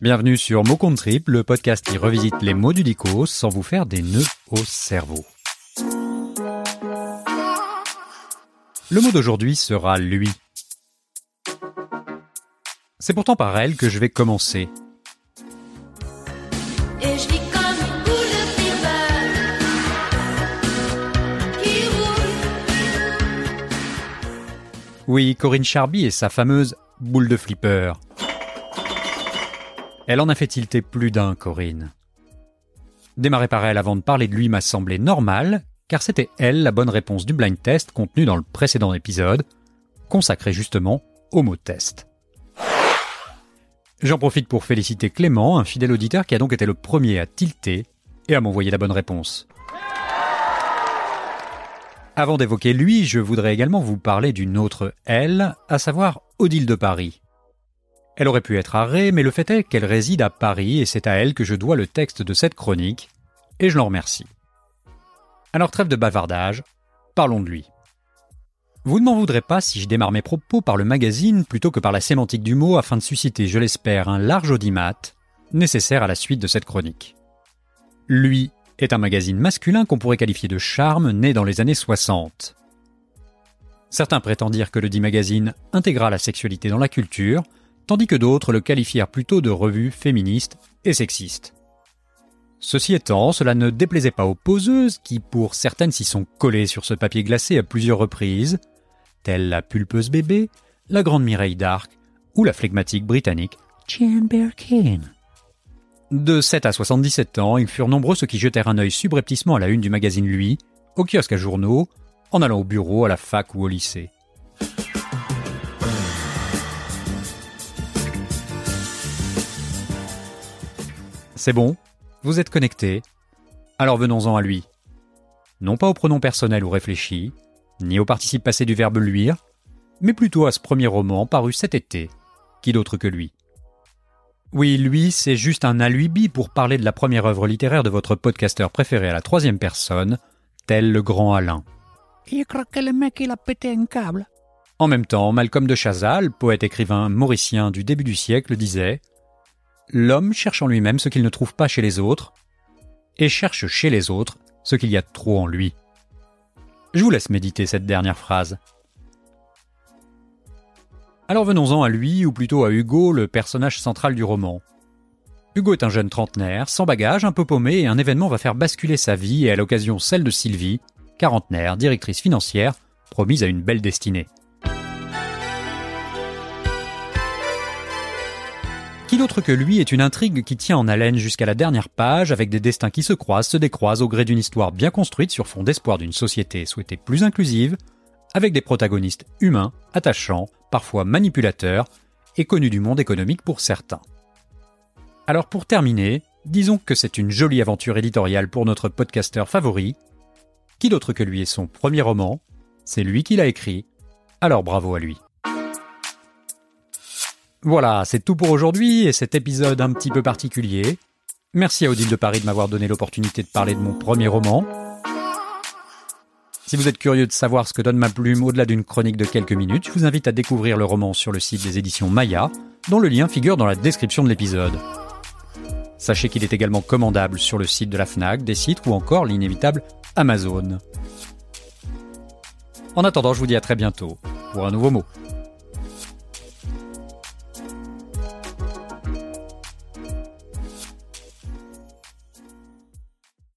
Bienvenue sur Mot Compte Trip, le podcast qui revisite les mots du dico sans vous faire des nœuds au cerveau. Le mot d'aujourd'hui sera lui. C'est pourtant par elle que je vais commencer. Et je vis comme une boule de fever qui roule. Oui, Corinne Charby et sa fameuse boule de flipper. Elle en a fait tilter plus d'un, Corinne. Démarrer par elle avant de parler de lui m'a semblé normal, car c'était elle la bonne réponse du blind test contenu dans le précédent épisode, consacré justement au mot test. J'en profite pour féliciter Clément, un fidèle auditeur qui a donc été le premier à tilter et à m'envoyer la bonne réponse. Avant d'évoquer lui, je voudrais également vous parler d'une autre elle, à savoir Odile de Paris. Elle aurait pu être à Ré, mais le fait est qu'elle réside à Paris et c'est à elle que je dois le texte de cette chronique, et je l'en remercie. Alors trêve de bavardage, parlons de lui. Vous ne m'en voudrez pas si je démarre mes propos par le magazine plutôt que par la sémantique du mot afin de susciter, je l'espère, un large audimat nécessaire à la suite de cette chronique. Lui est un magazine masculin qu'on pourrait qualifier de charme né dans les années 60. Certains prétendent dire que le dit magazine intégra la sexualité dans la culture, tandis que d'autres le qualifièrent plutôt de revue féministe et sexiste. Ceci étant, cela ne déplaisait pas aux poseuses qui, pour certaines, s'y sont collées sur ce papier glacé à plusieurs reprises, telle la pulpeuse bébé, la grande Mireille d'Arc ou la flegmatique britannique Jane Birkin. De 7 à 77 ans, ils furent nombreux ceux qui jetèrent un œil subrepticement à la une du magazine Lui, au kiosque à journaux, en allant au bureau, à la fac ou au lycée. C'est bon, vous êtes connecté. Alors venons-en à lui. Non pas au pronom personnel ou réfléchi, ni au participe passé du verbe luire, mais plutôt à ce premier roman paru cet été. Qui d'autre que lui? Oui, lui, c'est juste un alibi pour parler de la première œuvre littéraire de votre podcasteur préféré à la troisième personne, tel le grand Alain. Je crois que le mec, il a pété un câble. En même temps, Malcolm de Chazal, poète écrivain mauricien du début du siècle, disait L'homme cherche en lui-même ce qu'il ne trouve pas chez les autres, et cherche chez les autres ce qu'il y a de trop en lui. Je vous laisse méditer cette dernière phrase. Alors venons-en à lui, ou plutôt à Hugo, le personnage central du roman. Hugo est un jeune trentenaire, sans bagage, un peu paumé, et un événement va faire basculer sa vie et à l'occasion celle de Sylvie, quarantenaire, directrice financière, promise à une belle destinée. Qui d'autre que lui est une intrigue qui tient en haleine jusqu'à la dernière page avec des destins qui se croisent, se décroisent au gré d'une histoire bien construite sur fond d'espoir d'une société souhaitée plus inclusive, avec des protagonistes humains, attachants, parfois manipulateurs, et connus du monde économique pour certains. Alors pour terminer, disons que c'est une jolie aventure éditoriale pour notre podcasteur favori. Qui d'autre que lui est son premier roman? C'est lui qui l'a écrit, alors bravo à lui. Voilà, c'est tout pour aujourd'hui et cet épisode un petit peu particulier. Merci à Odile de Paris de m'avoir donné l'opportunité de parler de mon premier roman. Si vous êtes curieux de savoir ce que donne ma plume au-delà d'une chronique de quelques minutes, je vous invite à découvrir le roman sur le site des éditions Maya, dont le lien figure dans la description de l'épisode. Sachez qu'il est également commandable sur le site de la FNAC, des sites ou encore l'inévitable Amazon. En attendant, je vous dis à très bientôt pour un nouveau mot.